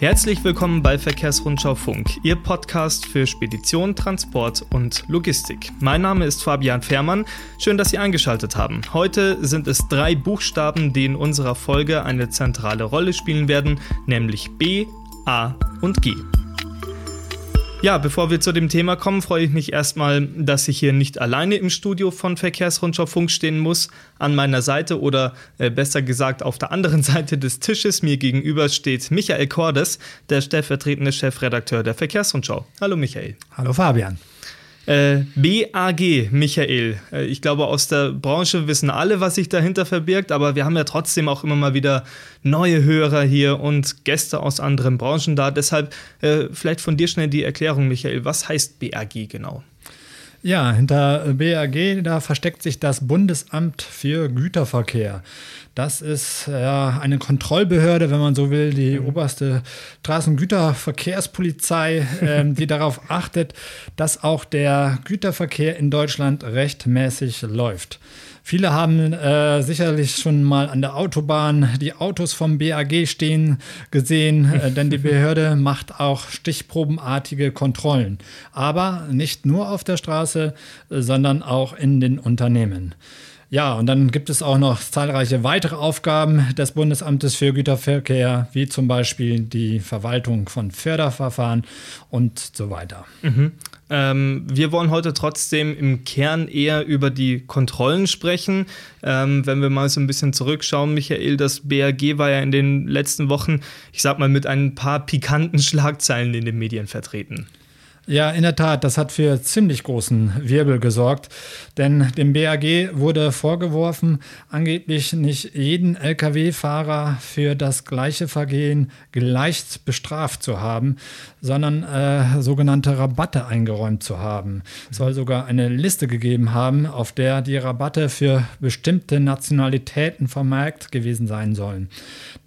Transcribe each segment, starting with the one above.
Herzlich willkommen bei Verkehrsrundschau Funk, Ihr Podcast für Spedition, Transport und Logistik. Mein Name ist Fabian Fehrmann. Schön, dass Sie eingeschaltet haben. Heute sind es drei Buchstaben, die in unserer Folge eine zentrale Rolle spielen werden, nämlich B, A und G. Ja, bevor wir zu dem Thema kommen, freue ich mich erstmal, dass ich hier nicht alleine im Studio von Verkehrsrundschau Funk stehen muss. An meiner Seite oder äh, besser gesagt auf der anderen Seite des Tisches mir gegenüber steht Michael Cordes, der stellvertretende Chefredakteur der Verkehrsrundschau. Hallo Michael. Hallo Fabian. Äh, BAG, Michael. Äh, ich glaube, aus der Branche wissen alle, was sich dahinter verbirgt, aber wir haben ja trotzdem auch immer mal wieder neue Hörer hier und Gäste aus anderen Branchen da. Deshalb äh, vielleicht von dir schnell die Erklärung, Michael. Was heißt BAG genau? Ja, hinter BAG, da versteckt sich das Bundesamt für Güterverkehr. Das ist ja eine Kontrollbehörde, wenn man so will, die mhm. oberste Straßengüterverkehrspolizei, äh, die darauf achtet, dass auch der Güterverkehr in Deutschland rechtmäßig läuft. Viele haben äh, sicherlich schon mal an der Autobahn die Autos vom BAG stehen gesehen, äh, denn die Behörde macht auch stichprobenartige Kontrollen. Aber nicht nur auf der Straße, äh, sondern auch in den Unternehmen. Ja, und dann gibt es auch noch zahlreiche weitere Aufgaben des Bundesamtes für Güterverkehr, wie zum Beispiel die Verwaltung von Förderverfahren und so weiter. Mhm. Ähm, wir wollen heute trotzdem im Kern eher über die Kontrollen sprechen. Ähm, wenn wir mal so ein bisschen zurückschauen, Michael, das BRG war ja in den letzten Wochen, ich sag mal, mit ein paar pikanten Schlagzeilen in den Medien vertreten. Ja, in der Tat, das hat für ziemlich großen Wirbel gesorgt, denn dem BAG wurde vorgeworfen, angeblich nicht jeden Lkw-Fahrer für das gleiche Vergehen gleich bestraft zu haben, sondern äh, sogenannte Rabatte eingeräumt zu haben. Es soll sogar eine Liste gegeben haben, auf der die Rabatte für bestimmte Nationalitäten vermerkt gewesen sein sollen.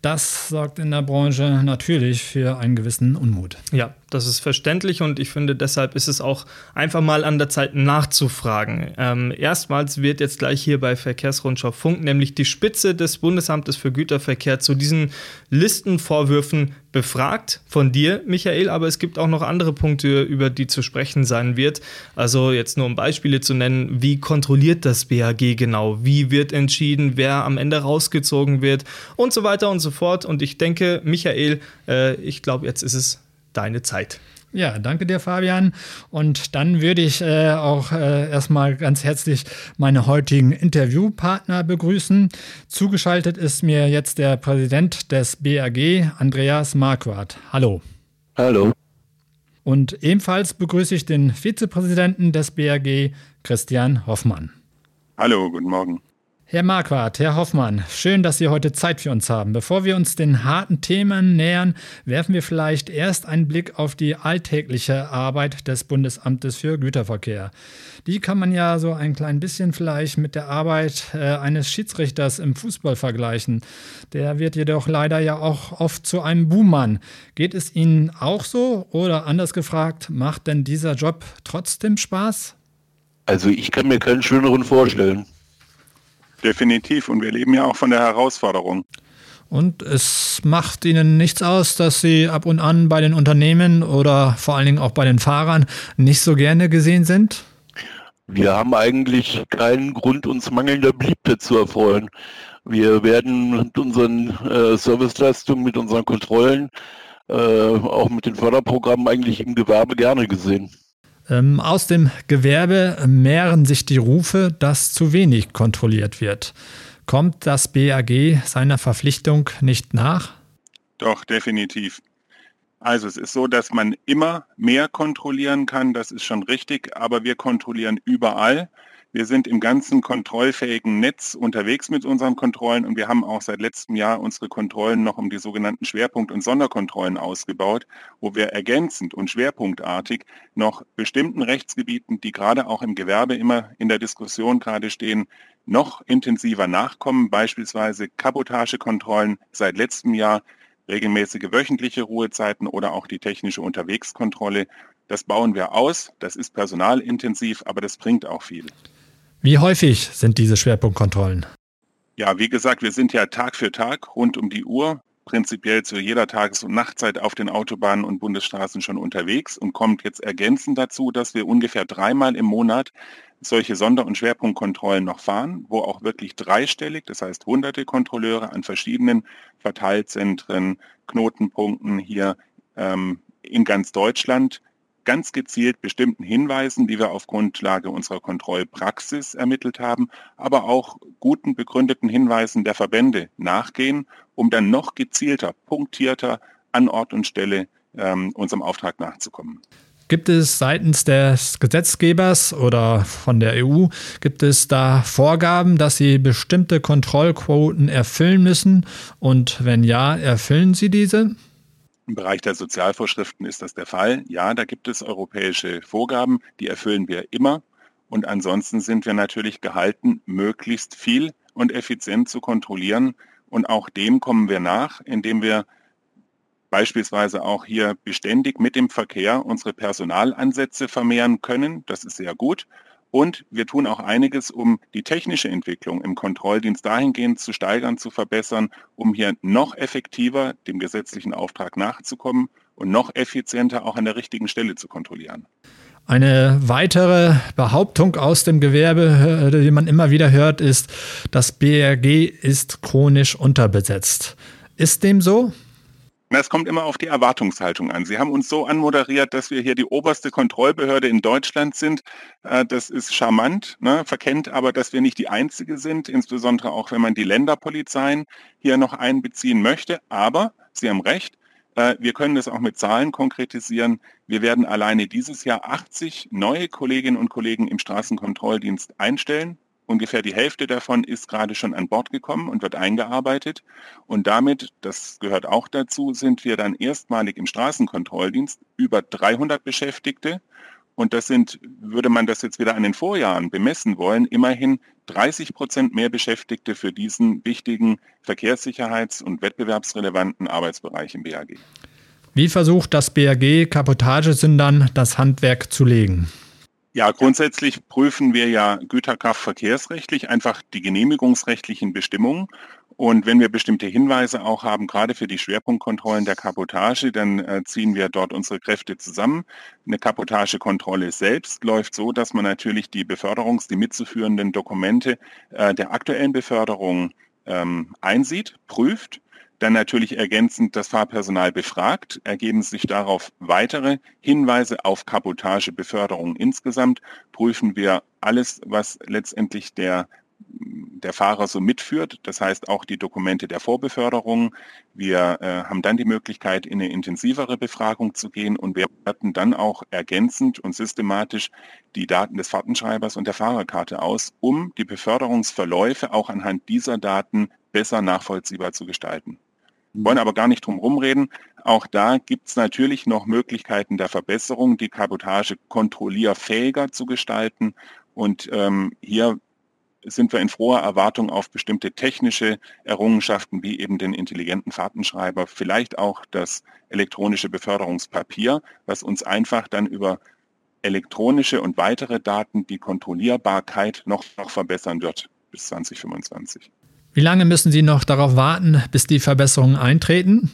Das sorgt in der Branche natürlich für einen gewissen Unmut. Ja, das ist verständlich und ich finde, deshalb ist es auch einfach mal an der Zeit nachzufragen. Ähm, erstmals wird jetzt gleich hier bei Verkehrsrundschau Funk nämlich die Spitze des Bundesamtes für Güterverkehr zu diesen Listenvorwürfen befragt von dir, Michael, aber es gibt auch noch andere Punkte, über die zu sprechen sein wird. Also jetzt nur um Beispiele zu nennen, wie kontrolliert das BAG genau? Wie wird entschieden, wer am Ende rausgezogen wird und so weiter und so fort. Und ich denke, Michael, äh, ich glaube, jetzt ist es deine Zeit. Ja, danke dir, Fabian. Und dann würde ich äh, auch äh, erstmal ganz herzlich meine heutigen Interviewpartner begrüßen. Zugeschaltet ist mir jetzt der Präsident des BAG, Andreas Marquardt. Hallo. Hallo. Und ebenfalls begrüße ich den Vizepräsidenten des BAG, Christian Hoffmann. Hallo, guten Morgen. Herr Marquardt, Herr Hoffmann, schön, dass Sie heute Zeit für uns haben. Bevor wir uns den harten Themen nähern, werfen wir vielleicht erst einen Blick auf die alltägliche Arbeit des Bundesamtes für Güterverkehr. Die kann man ja so ein klein bisschen vielleicht mit der Arbeit äh, eines Schiedsrichters im Fußball vergleichen. Der wird jedoch leider ja auch oft zu einem Buhmann. Geht es Ihnen auch so oder anders gefragt, macht denn dieser Job trotzdem Spaß? Also ich kann mir keinen schöneren vorstellen. Definitiv. Und wir leben ja auch von der Herausforderung. Und es macht Ihnen nichts aus, dass Sie ab und an bei den Unternehmen oder vor allen Dingen auch bei den Fahrern nicht so gerne gesehen sind? Wir haben eigentlich keinen Grund, uns mangelnder Beliebtheit zu erfreuen. Wir werden mit unseren äh, Serviceleistungen, mit unseren Kontrollen, äh, auch mit den Förderprogrammen eigentlich im Gewerbe gerne gesehen. Ähm, aus dem Gewerbe mehren sich die Rufe, dass zu wenig kontrolliert wird. Kommt das BAG seiner Verpflichtung nicht nach? Doch, definitiv. Also es ist so, dass man immer mehr kontrollieren kann, das ist schon richtig, aber wir kontrollieren überall. Wir sind im ganzen kontrollfähigen Netz unterwegs mit unseren Kontrollen und wir haben auch seit letztem Jahr unsere Kontrollen noch um die sogenannten Schwerpunkt- und Sonderkontrollen ausgebaut, wo wir ergänzend und schwerpunktartig noch bestimmten Rechtsgebieten, die gerade auch im Gewerbe immer in der Diskussion gerade stehen, noch intensiver nachkommen, beispielsweise Kabotagekontrollen seit letztem Jahr, regelmäßige wöchentliche Ruhezeiten oder auch die technische Unterwegskontrolle. Das bauen wir aus, das ist personalintensiv, aber das bringt auch viel. Wie häufig sind diese Schwerpunktkontrollen? Ja, wie gesagt, wir sind ja Tag für Tag rund um die Uhr prinzipiell zu jeder Tages- und Nachtzeit auf den Autobahnen und Bundesstraßen schon unterwegs und kommt jetzt ergänzend dazu, dass wir ungefähr dreimal im Monat solche Sonder- und Schwerpunktkontrollen noch fahren, wo auch wirklich dreistellig, das heißt hunderte Kontrolleure an verschiedenen Verteilzentren, Knotenpunkten hier ähm, in ganz Deutschland ganz gezielt bestimmten Hinweisen, die wir auf Grundlage unserer Kontrollpraxis ermittelt haben, aber auch guten begründeten Hinweisen der Verbände nachgehen, um dann noch gezielter, punktierter an Ort und Stelle ähm, unserem Auftrag nachzukommen. Gibt es seitens des Gesetzgebers oder von der EU, gibt es da Vorgaben, dass sie bestimmte Kontrollquoten erfüllen müssen? Und wenn ja, erfüllen sie diese? Im Bereich der Sozialvorschriften ist das der Fall. Ja, da gibt es europäische Vorgaben, die erfüllen wir immer. Und ansonsten sind wir natürlich gehalten, möglichst viel und effizient zu kontrollieren. Und auch dem kommen wir nach, indem wir beispielsweise auch hier beständig mit dem Verkehr unsere Personalansätze vermehren können. Das ist sehr gut. Und wir tun auch einiges, um die technische Entwicklung im Kontrolldienst dahingehend zu steigern, zu verbessern, um hier noch effektiver dem gesetzlichen Auftrag nachzukommen und noch effizienter auch an der richtigen Stelle zu kontrollieren. Eine weitere Behauptung aus dem Gewerbe, äh, die man immer wieder hört, ist, das BRG ist chronisch unterbesetzt. Ist dem so? Es kommt immer auf die Erwartungshaltung an. Sie haben uns so anmoderiert, dass wir hier die oberste Kontrollbehörde in Deutschland sind. Äh, das ist charmant, ne? verkennt aber, dass wir nicht die einzige sind, insbesondere auch wenn man die Länderpolizeien hier noch einbeziehen möchte. Aber Sie haben recht, äh, wir können das auch mit Zahlen konkretisieren. Wir werden alleine dieses Jahr 80 neue Kolleginnen und Kollegen im Straßenkontrolldienst einstellen. Ungefähr die Hälfte davon ist gerade schon an Bord gekommen und wird eingearbeitet. Und damit, das gehört auch dazu, sind wir dann erstmalig im Straßenkontrolldienst über 300 Beschäftigte. Und das sind, würde man das jetzt wieder an den Vorjahren bemessen wollen, immerhin 30 Prozent mehr Beschäftigte für diesen wichtigen verkehrssicherheits- und wettbewerbsrelevanten Arbeitsbereich im BAG. Wie versucht das BAG Kapotagesündern das Handwerk zu legen? Ja, grundsätzlich prüfen wir ja Güterkraftverkehrsrechtlich einfach die genehmigungsrechtlichen Bestimmungen. Und wenn wir bestimmte Hinweise auch haben, gerade für die Schwerpunktkontrollen der Kapotage, dann äh, ziehen wir dort unsere Kräfte zusammen. Eine Kapotagekontrolle selbst läuft so, dass man natürlich die Beförderungs-, die mitzuführenden Dokumente äh, der aktuellen Beförderung ähm, einsieht, prüft dann natürlich ergänzend das Fahrpersonal befragt, ergeben sich darauf weitere Hinweise auf Kapotagebeförderung insgesamt, prüfen wir alles, was letztendlich der der Fahrer so mitführt, das heißt auch die Dokumente der Vorbeförderung. Wir äh, haben dann die Möglichkeit, in eine intensivere Befragung zu gehen und werten dann auch ergänzend und systematisch die Daten des Fahrtenschreibers und der Fahrerkarte aus, um die Beförderungsverläufe auch anhand dieser Daten besser nachvollziehbar zu gestalten wollen aber gar nicht drum rumreden. Auch da gibt es natürlich noch Möglichkeiten der Verbesserung, die Kabotage kontrollierfähiger zu gestalten. Und ähm, hier sind wir in froher Erwartung auf bestimmte technische Errungenschaften wie eben den intelligenten Fahrtenschreiber, vielleicht auch das elektronische Beförderungspapier, was uns einfach dann über elektronische und weitere Daten die Kontrollierbarkeit noch, noch verbessern wird bis 2025. Wie lange müssen Sie noch darauf warten, bis die Verbesserungen eintreten?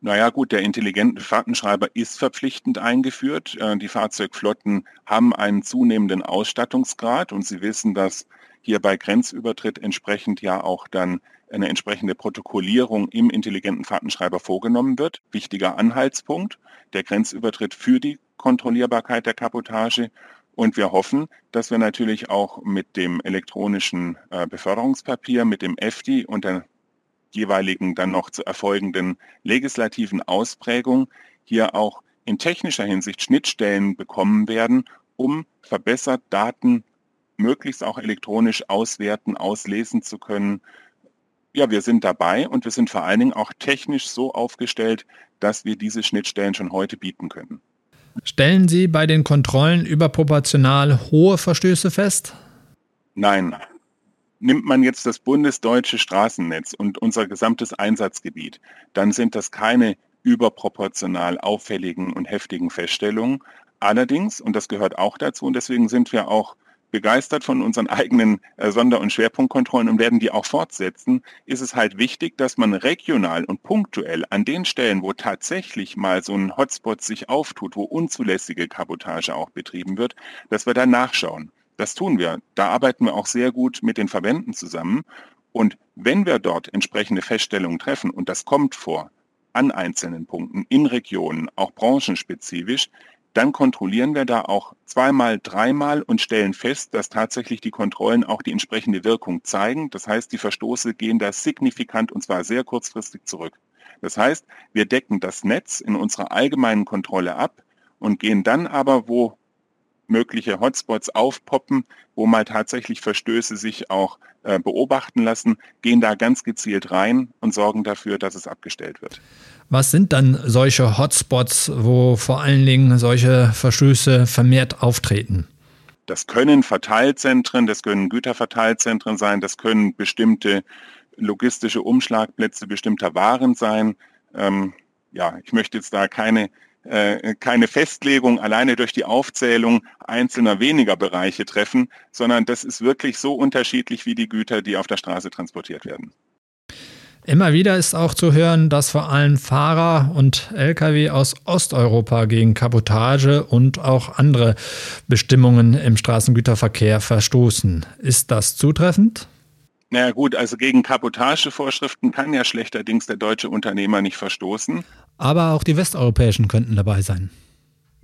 Naja gut, der intelligente Fahrtenschreiber ist verpflichtend eingeführt. Äh, die Fahrzeugflotten haben einen zunehmenden Ausstattungsgrad und Sie wissen, dass hier bei Grenzübertritt entsprechend ja auch dann eine entsprechende Protokollierung im intelligenten Fahrtenschreiber vorgenommen wird. Wichtiger Anhaltspunkt, der Grenzübertritt für die Kontrollierbarkeit der Kapotage. Und wir hoffen, dass wir natürlich auch mit dem elektronischen äh, Beförderungspapier, mit dem EFTI und der jeweiligen dann noch zu erfolgenden legislativen Ausprägung hier auch in technischer Hinsicht Schnittstellen bekommen werden, um verbessert Daten möglichst auch elektronisch auswerten, auslesen zu können. Ja, wir sind dabei und wir sind vor allen Dingen auch technisch so aufgestellt, dass wir diese Schnittstellen schon heute bieten können. Stellen Sie bei den Kontrollen überproportional hohe Verstöße fest? Nein. Nimmt man jetzt das bundesdeutsche Straßennetz und unser gesamtes Einsatzgebiet, dann sind das keine überproportional auffälligen und heftigen Feststellungen. Allerdings, und das gehört auch dazu, und deswegen sind wir auch begeistert von unseren eigenen äh, Sonder- und Schwerpunktkontrollen und werden die auch fortsetzen, ist es halt wichtig, dass man regional und punktuell an den Stellen, wo tatsächlich mal so ein Hotspot sich auftut, wo unzulässige Kabotage auch betrieben wird, dass wir da nachschauen. Das tun wir. Da arbeiten wir auch sehr gut mit den Verbänden zusammen. Und wenn wir dort entsprechende Feststellungen treffen, und das kommt vor, an einzelnen Punkten, in Regionen, auch branchenspezifisch, dann kontrollieren wir da auch zweimal, dreimal und stellen fest, dass tatsächlich die Kontrollen auch die entsprechende Wirkung zeigen. Das heißt, die Verstoße gehen da signifikant und zwar sehr kurzfristig zurück. Das heißt, wir decken das Netz in unserer allgemeinen Kontrolle ab und gehen dann aber, wo mögliche Hotspots aufpoppen, wo mal tatsächlich Verstöße sich auch äh, beobachten lassen, gehen da ganz gezielt rein und sorgen dafür, dass es abgestellt wird. Was sind dann solche Hotspots, wo vor allen Dingen solche Verstöße vermehrt auftreten? Das können Verteilzentren, das können Güterverteilzentren sein, das können bestimmte logistische Umschlagplätze bestimmter Waren sein. Ähm, ja, ich möchte jetzt da keine äh, keine Festlegung alleine durch die Aufzählung einzelner weniger Bereiche treffen, sondern das ist wirklich so unterschiedlich wie die Güter, die auf der Straße transportiert werden. Immer wieder ist auch zu hören, dass vor allem Fahrer und Lkw aus Osteuropa gegen Kabotage und auch andere Bestimmungen im Straßengüterverkehr verstoßen. Ist das zutreffend? Naja gut, also gegen Kabotagevorschriften kann ja schlechterdings der deutsche Unternehmer nicht verstoßen. Aber auch die westeuropäischen könnten dabei sein.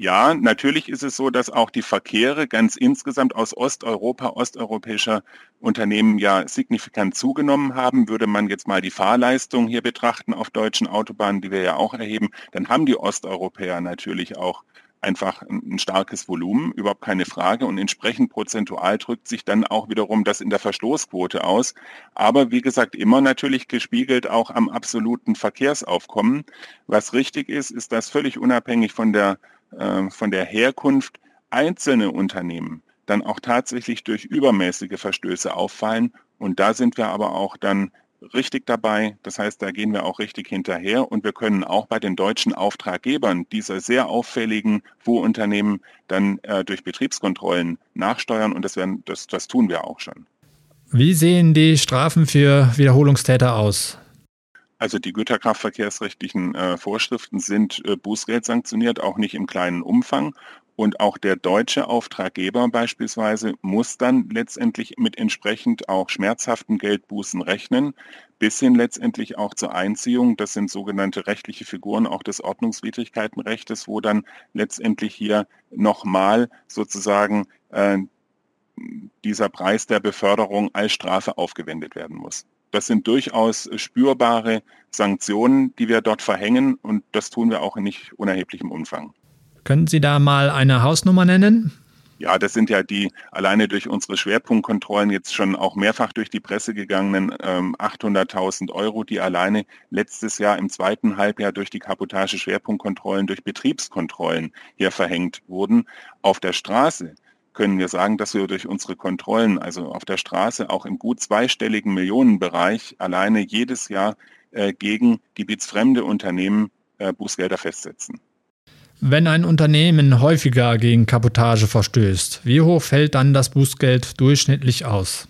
Ja, natürlich ist es so, dass auch die Verkehre ganz insgesamt aus Osteuropa, osteuropäischer Unternehmen ja signifikant zugenommen haben. Würde man jetzt mal die Fahrleistung hier betrachten auf deutschen Autobahnen, die wir ja auch erheben, dann haben die Osteuropäer natürlich auch einfach ein starkes Volumen, überhaupt keine Frage. Und entsprechend prozentual drückt sich dann auch wiederum das in der Verstoßquote aus. Aber wie gesagt, immer natürlich gespiegelt auch am absoluten Verkehrsaufkommen. Was richtig ist, ist, dass völlig unabhängig von der, äh, von der Herkunft einzelne Unternehmen dann auch tatsächlich durch übermäßige Verstöße auffallen. Und da sind wir aber auch dann richtig dabei. Das heißt, da gehen wir auch richtig hinterher und wir können auch bei den deutschen Auftraggebern dieser sehr auffälligen Fuhrunternehmen dann äh, durch Betriebskontrollen nachsteuern und das, werden, das, das tun wir auch schon. Wie sehen die Strafen für Wiederholungstäter aus? Also die güterkraftverkehrsrechtlichen äh, Vorschriften sind äh, Bußgeld sanktioniert, auch nicht im kleinen Umfang. Und auch der deutsche Auftraggeber beispielsweise muss dann letztendlich mit entsprechend auch schmerzhaften Geldbußen rechnen, bis hin letztendlich auch zur Einziehung. Das sind sogenannte rechtliche Figuren auch des Ordnungswidrigkeitenrechtes, wo dann letztendlich hier nochmal sozusagen äh, dieser Preis der Beförderung als Strafe aufgewendet werden muss. Das sind durchaus spürbare Sanktionen, die wir dort verhängen und das tun wir auch in nicht unerheblichem Umfang. Können Sie da mal eine Hausnummer nennen? Ja, das sind ja die alleine durch unsere Schwerpunktkontrollen jetzt schon auch mehrfach durch die Presse gegangenen ähm, 800.000 Euro, die alleine letztes Jahr im zweiten Halbjahr durch die Kapotage-Schwerpunktkontrollen, durch Betriebskontrollen hier verhängt wurden. Auf der Straße können wir sagen, dass wir durch unsere Kontrollen, also auf der Straße auch im gut zweistelligen Millionenbereich alleine jedes Jahr äh, gegen gebietsfremde Unternehmen äh, Bußgelder festsetzen. Wenn ein Unternehmen häufiger gegen Kabotage verstößt, wie hoch fällt dann das Bußgeld durchschnittlich aus?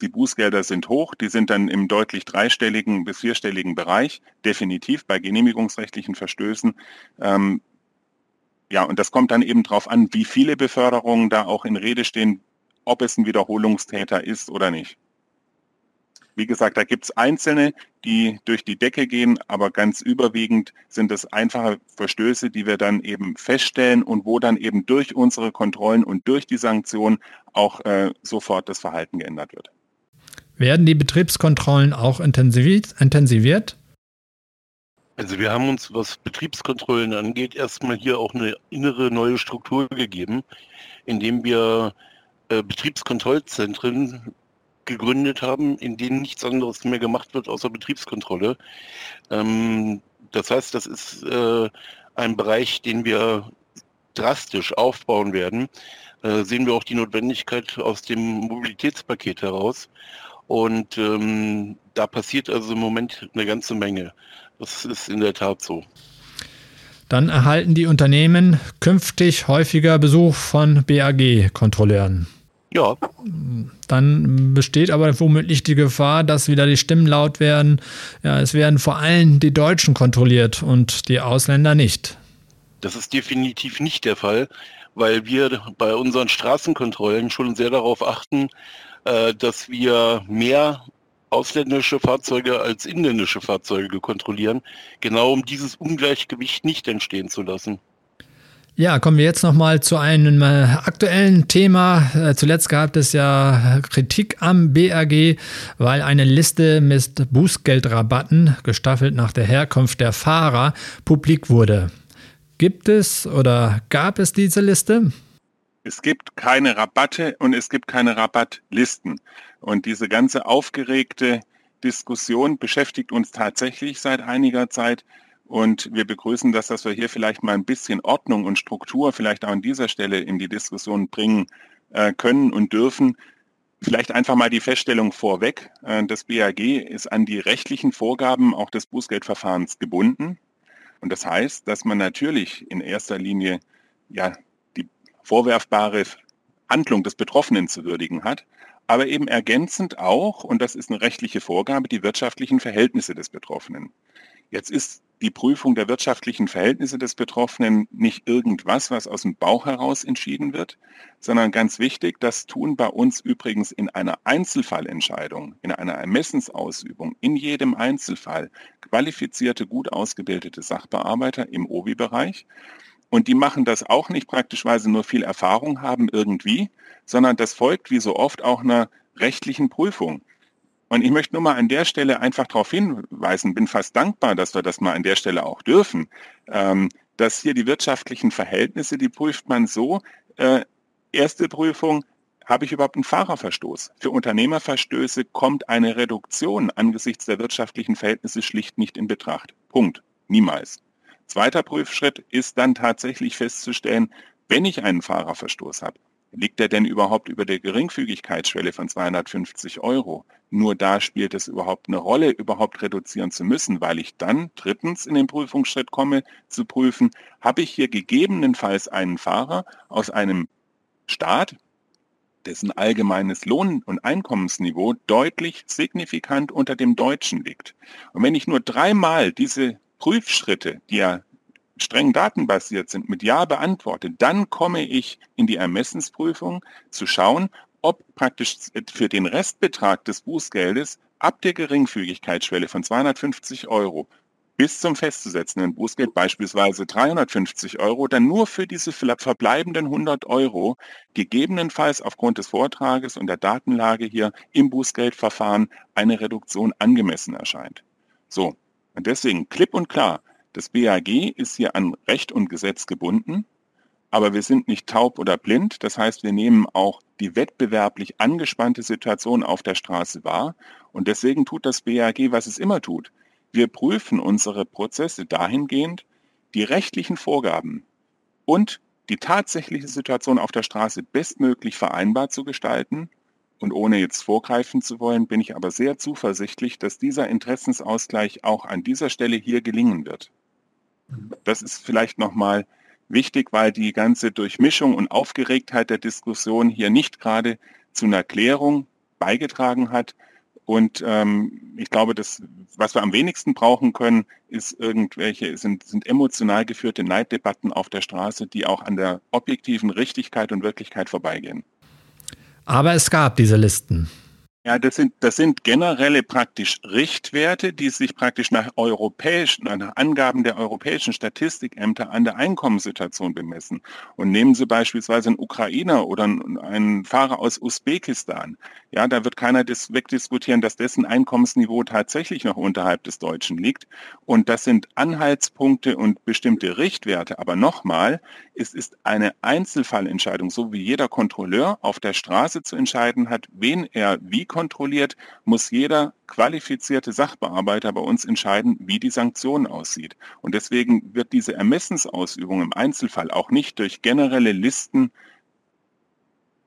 Die Bußgelder sind hoch, die sind dann im deutlich dreistelligen bis vierstelligen Bereich, definitiv bei genehmigungsrechtlichen Verstößen. Ähm, ja, und das kommt dann eben darauf an, wie viele Beförderungen da auch in Rede stehen, ob es ein Wiederholungstäter ist oder nicht. Wie gesagt, da gibt es Einzelne, die durch die Decke gehen, aber ganz überwiegend sind es einfache Verstöße, die wir dann eben feststellen und wo dann eben durch unsere Kontrollen und durch die Sanktionen auch äh, sofort das Verhalten geändert wird. Werden die Betriebskontrollen auch intensiviert? Also wir haben uns, was Betriebskontrollen angeht, erstmal hier auch eine innere neue Struktur gegeben, indem wir äh, Betriebskontrollzentren gegründet haben, in denen nichts anderes mehr gemacht wird außer Betriebskontrolle. Ähm, das heißt, das ist äh, ein Bereich, den wir drastisch aufbauen werden. Äh, sehen wir auch die Notwendigkeit aus dem Mobilitätspaket heraus. Und ähm, da passiert also im Moment eine ganze Menge. Das ist in der Tat so. Dann erhalten die Unternehmen künftig häufiger Besuch von BAG-Kontrolleuren. Ja. Dann besteht aber womöglich die Gefahr, dass wieder die Stimmen laut werden. Ja, es werden vor allem die Deutschen kontrolliert und die Ausländer nicht. Das ist definitiv nicht der Fall, weil wir bei unseren Straßenkontrollen schon sehr darauf achten, äh, dass wir mehr ausländische Fahrzeuge als inländische Fahrzeuge kontrollieren, genau um dieses Ungleichgewicht nicht entstehen zu lassen. Ja, kommen wir jetzt nochmal zu einem äh, aktuellen Thema. Äh, zuletzt gab es ja Kritik am BAG, weil eine Liste mit Bußgeldrabatten, gestaffelt nach der Herkunft der Fahrer, publik wurde. Gibt es oder gab es diese Liste? Es gibt keine Rabatte und es gibt keine Rabattlisten. Und diese ganze aufgeregte Diskussion beschäftigt uns tatsächlich seit einiger Zeit. Und wir begrüßen das, dass wir hier vielleicht mal ein bisschen Ordnung und Struktur vielleicht auch an dieser Stelle in die Diskussion bringen äh, können und dürfen. Vielleicht einfach mal die Feststellung vorweg. Äh, das BAG ist an die rechtlichen Vorgaben auch des Bußgeldverfahrens gebunden. Und das heißt, dass man natürlich in erster Linie ja vorwerfbare Handlung des Betroffenen zu würdigen hat, aber eben ergänzend auch, und das ist eine rechtliche Vorgabe, die wirtschaftlichen Verhältnisse des Betroffenen. Jetzt ist die Prüfung der wirtschaftlichen Verhältnisse des Betroffenen nicht irgendwas, was aus dem Bauch heraus entschieden wird, sondern ganz wichtig, das tun bei uns übrigens in einer Einzelfallentscheidung, in einer Ermessensausübung, in jedem Einzelfall qualifizierte, gut ausgebildete Sachbearbeiter im OBI-Bereich. Und die machen das auch nicht praktisch, weil sie nur viel Erfahrung haben irgendwie, sondern das folgt wie so oft auch einer rechtlichen Prüfung. Und ich möchte nur mal an der Stelle einfach darauf hinweisen, bin fast dankbar, dass wir das mal an der Stelle auch dürfen, ähm, dass hier die wirtschaftlichen Verhältnisse, die prüft man so, äh, erste Prüfung, habe ich überhaupt einen Fahrerverstoß? Für Unternehmerverstöße kommt eine Reduktion angesichts der wirtschaftlichen Verhältnisse schlicht nicht in Betracht. Punkt. Niemals. Zweiter Prüfschritt ist dann tatsächlich festzustellen, wenn ich einen Fahrerverstoß habe, Liegt er denn überhaupt über der Geringfügigkeitsschwelle von 250 Euro? Nur da spielt es überhaupt eine Rolle, überhaupt reduzieren zu müssen, weil ich dann drittens in den Prüfungsschritt komme, zu prüfen, habe ich hier gegebenenfalls einen Fahrer aus einem Staat, dessen allgemeines Lohn- und Einkommensniveau deutlich signifikant unter dem deutschen liegt. Und wenn ich nur dreimal diese Prüfschritte, die ja streng datenbasiert sind, mit Ja beantwortet, dann komme ich in die Ermessensprüfung zu schauen, ob praktisch für den Restbetrag des Bußgeldes ab der Geringfügigkeitsschwelle von 250 Euro bis zum festzusetzenden Bußgeld, beispielsweise 350 Euro, dann nur für diese verbleibenden 100 Euro gegebenenfalls aufgrund des Vortrages und der Datenlage hier im Bußgeldverfahren eine Reduktion angemessen erscheint. So, und deswegen klipp und klar, das BAG ist hier an Recht und Gesetz gebunden, aber wir sind nicht taub oder blind. Das heißt, wir nehmen auch die wettbewerblich angespannte Situation auf der Straße wahr. Und deswegen tut das BAG, was es immer tut. Wir prüfen unsere Prozesse dahingehend, die rechtlichen Vorgaben und die tatsächliche Situation auf der Straße bestmöglich vereinbar zu gestalten und ohne jetzt vorgreifen zu wollen, bin ich aber sehr zuversichtlich, dass dieser Interessensausgleich auch an dieser Stelle hier gelingen wird. Das ist vielleicht nochmal wichtig, weil die ganze Durchmischung und Aufgeregtheit der Diskussion hier nicht gerade zu einer Klärung beigetragen hat. Und ähm, ich glaube, das, was wir am wenigsten brauchen können, ist irgendwelche, sind, sind emotional geführte Neiddebatten auf der Straße, die auch an der objektiven Richtigkeit und Wirklichkeit vorbeigehen. Aber es gab diese Listen. Ja, das sind, das sind generelle praktisch Richtwerte, die sich praktisch nach europäischen, nach Angaben der europäischen Statistikämter an der Einkommenssituation bemessen. Und nehmen Sie beispielsweise einen Ukrainer oder einen Fahrer aus Usbekistan. Ja, da wird keiner das wegdiskutieren, dass dessen Einkommensniveau tatsächlich noch unterhalb des Deutschen liegt. Und das sind Anhaltspunkte und bestimmte Richtwerte. Aber nochmal, es ist eine Einzelfallentscheidung, so wie jeder Kontrolleur auf der Straße zu entscheiden hat, wen er wie muss jeder qualifizierte Sachbearbeiter bei uns entscheiden, wie die Sanktion aussieht. Und deswegen wird diese Ermessensausübung im Einzelfall auch nicht durch generelle Listen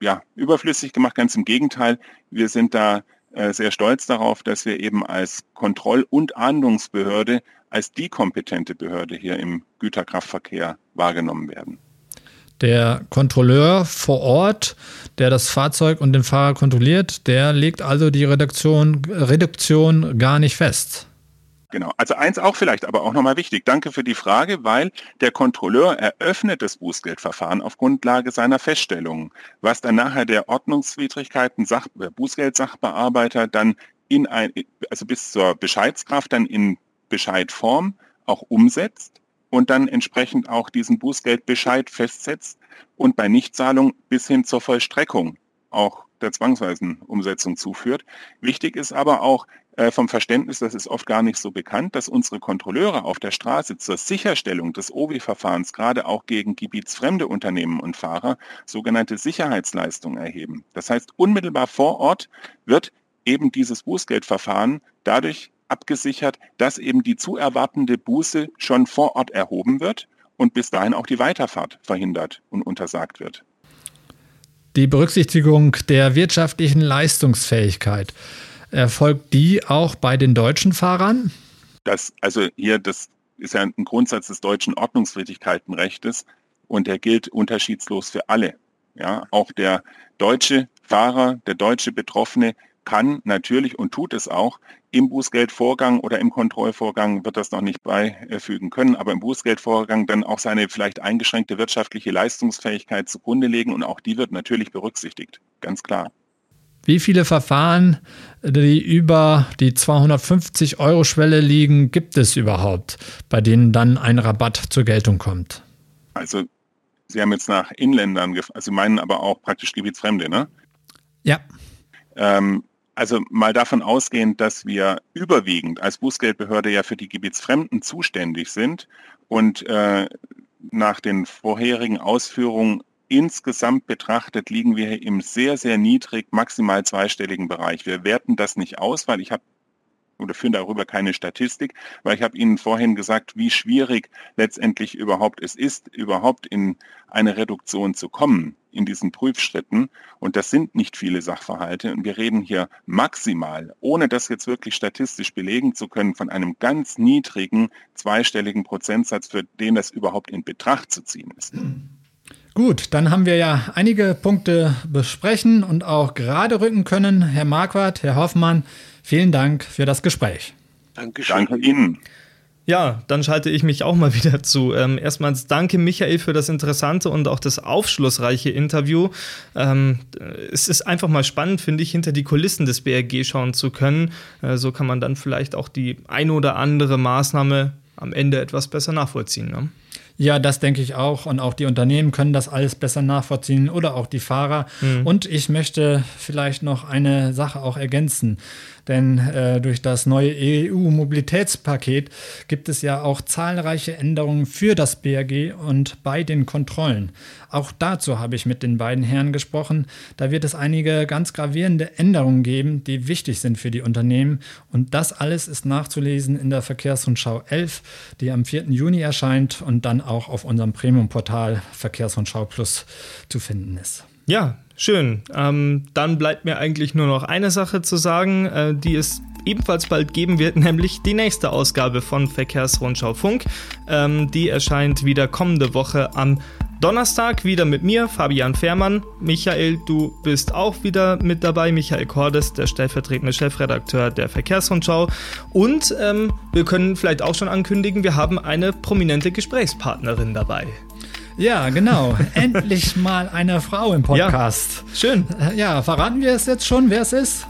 ja, überflüssig gemacht. Ganz im Gegenteil, wir sind da äh, sehr stolz darauf, dass wir eben als Kontroll- und Ahndungsbehörde, als die kompetente Behörde hier im Güterkraftverkehr wahrgenommen werden. Der Kontrolleur vor Ort, der das Fahrzeug und den Fahrer kontrolliert, der legt also die Reduktion, Reduktion gar nicht fest. Genau. Also eins auch vielleicht, aber auch nochmal wichtig. Danke für die Frage, weil der Kontrolleur eröffnet das Bußgeldverfahren auf Grundlage seiner Feststellungen, was dann nachher der Ordnungswidrigkeiten Sach äh, Bußgeldsachbearbeiter dann in ein, also bis zur Bescheidskraft dann in Bescheidform auch umsetzt und dann entsprechend auch diesen Bußgeldbescheid festsetzt und bei Nichtzahlung bis hin zur Vollstreckung auch der zwangsweisen Umsetzung zuführt. Wichtig ist aber auch, äh, vom Verständnis, das ist oft gar nicht so bekannt, dass unsere Kontrolleure auf der Straße zur Sicherstellung des OWI-Verfahrens gerade auch gegen gebietsfremde Unternehmen und Fahrer sogenannte Sicherheitsleistungen erheben. Das heißt, unmittelbar vor Ort wird eben dieses Bußgeldverfahren dadurch abgesichert, dass eben die zu erwartende Buße schon vor Ort erhoben wird und bis dahin auch die Weiterfahrt verhindert und untersagt wird. Die Berücksichtigung der wirtschaftlichen Leistungsfähigkeit. Erfolgt die auch bei den deutschen Fahrern? Das, also hier, das ist ja ein Grundsatz des deutschen Ordnungswidrigkeitenrechtes und der gilt unterschiedslos für alle. Ja, auch der deutsche Fahrer, der deutsche Betroffene kann natürlich und tut es auch im Bußgeldvorgang oder im Kontrollvorgang wird das noch nicht beifügen können, aber im Bußgeldvorgang dann auch seine vielleicht eingeschränkte wirtschaftliche Leistungsfähigkeit zugrunde legen und auch die wird natürlich berücksichtigt, ganz klar. Wie viele Verfahren, die über die 250 Euro Schwelle liegen, gibt es überhaupt, bei denen dann ein Rabatt zur Geltung kommt? Also Sie haben jetzt nach Inländern, also meinen aber auch praktisch Gebietsfremde, ne? Ja. Ähm, also mal davon ausgehend, dass wir überwiegend als Bußgeldbehörde ja für die Gebietsfremden zuständig sind und äh, nach den vorherigen Ausführungen insgesamt betrachtet liegen wir im sehr, sehr niedrig, maximal zweistelligen Bereich. Wir werten das nicht aus, weil ich habe oder führen darüber keine Statistik, weil ich habe Ihnen vorhin gesagt, wie schwierig letztendlich überhaupt es ist, überhaupt in eine Reduktion zu kommen in diesen Prüfschritten. Und das sind nicht viele Sachverhalte. Und wir reden hier maximal, ohne das jetzt wirklich statistisch belegen zu können, von einem ganz niedrigen zweistelligen Prozentsatz, für den das überhaupt in Betracht zu ziehen ist. Gut, dann haben wir ja einige Punkte besprechen und auch gerade rücken können. Herr Marquardt, Herr Hoffmann, vielen Dank für das Gespräch. Dankeschön. Danke Ihnen. Ja, dann schalte ich mich auch mal wieder zu. Ähm, erstmals danke Michael für das interessante und auch das aufschlussreiche Interview. Ähm, es ist einfach mal spannend, finde ich, hinter die Kulissen des BRG schauen zu können. Äh, so kann man dann vielleicht auch die eine oder andere Maßnahme am Ende etwas besser nachvollziehen. Ne? Ja, das denke ich auch. Und auch die Unternehmen können das alles besser nachvollziehen oder auch die Fahrer. Mhm. Und ich möchte vielleicht noch eine Sache auch ergänzen. Denn äh, durch das neue EU-Mobilitätspaket gibt es ja auch zahlreiche Änderungen für das BRG und bei den Kontrollen. Auch dazu habe ich mit den beiden Herren gesprochen. Da wird es einige ganz gravierende Änderungen geben, die wichtig sind für die Unternehmen. Und das alles ist nachzulesen in der Verkehrsrundschau 11, die am 4. Juni erscheint und dann auch auf unserem Premium-Portal Verkehrsrundschau Plus zu finden ist. Ja, schön. Ähm, dann bleibt mir eigentlich nur noch eine Sache zu sagen, äh, die es ebenfalls bald geben wird, nämlich die nächste Ausgabe von Verkehrsrundschau Funk. Ähm, die erscheint wieder kommende Woche am Donnerstag wieder mit mir, Fabian Fehrmann. Michael, du bist auch wieder mit dabei. Michael Cordes, der stellvertretende Chefredakteur der Verkehrsrundschau. Und ähm, wir können vielleicht auch schon ankündigen, wir haben eine prominente Gesprächspartnerin dabei. Ja, genau. Endlich mal eine Frau im Podcast. Ja, schön. Ja, verraten wir es jetzt schon, wer es ist?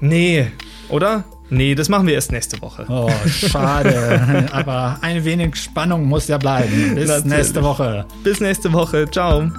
Nee, oder? Nee, das machen wir erst nächste Woche. Oh, schade. Aber ein wenig Spannung muss ja bleiben. Bis Natürlich. nächste Woche. Bis nächste Woche. Ciao.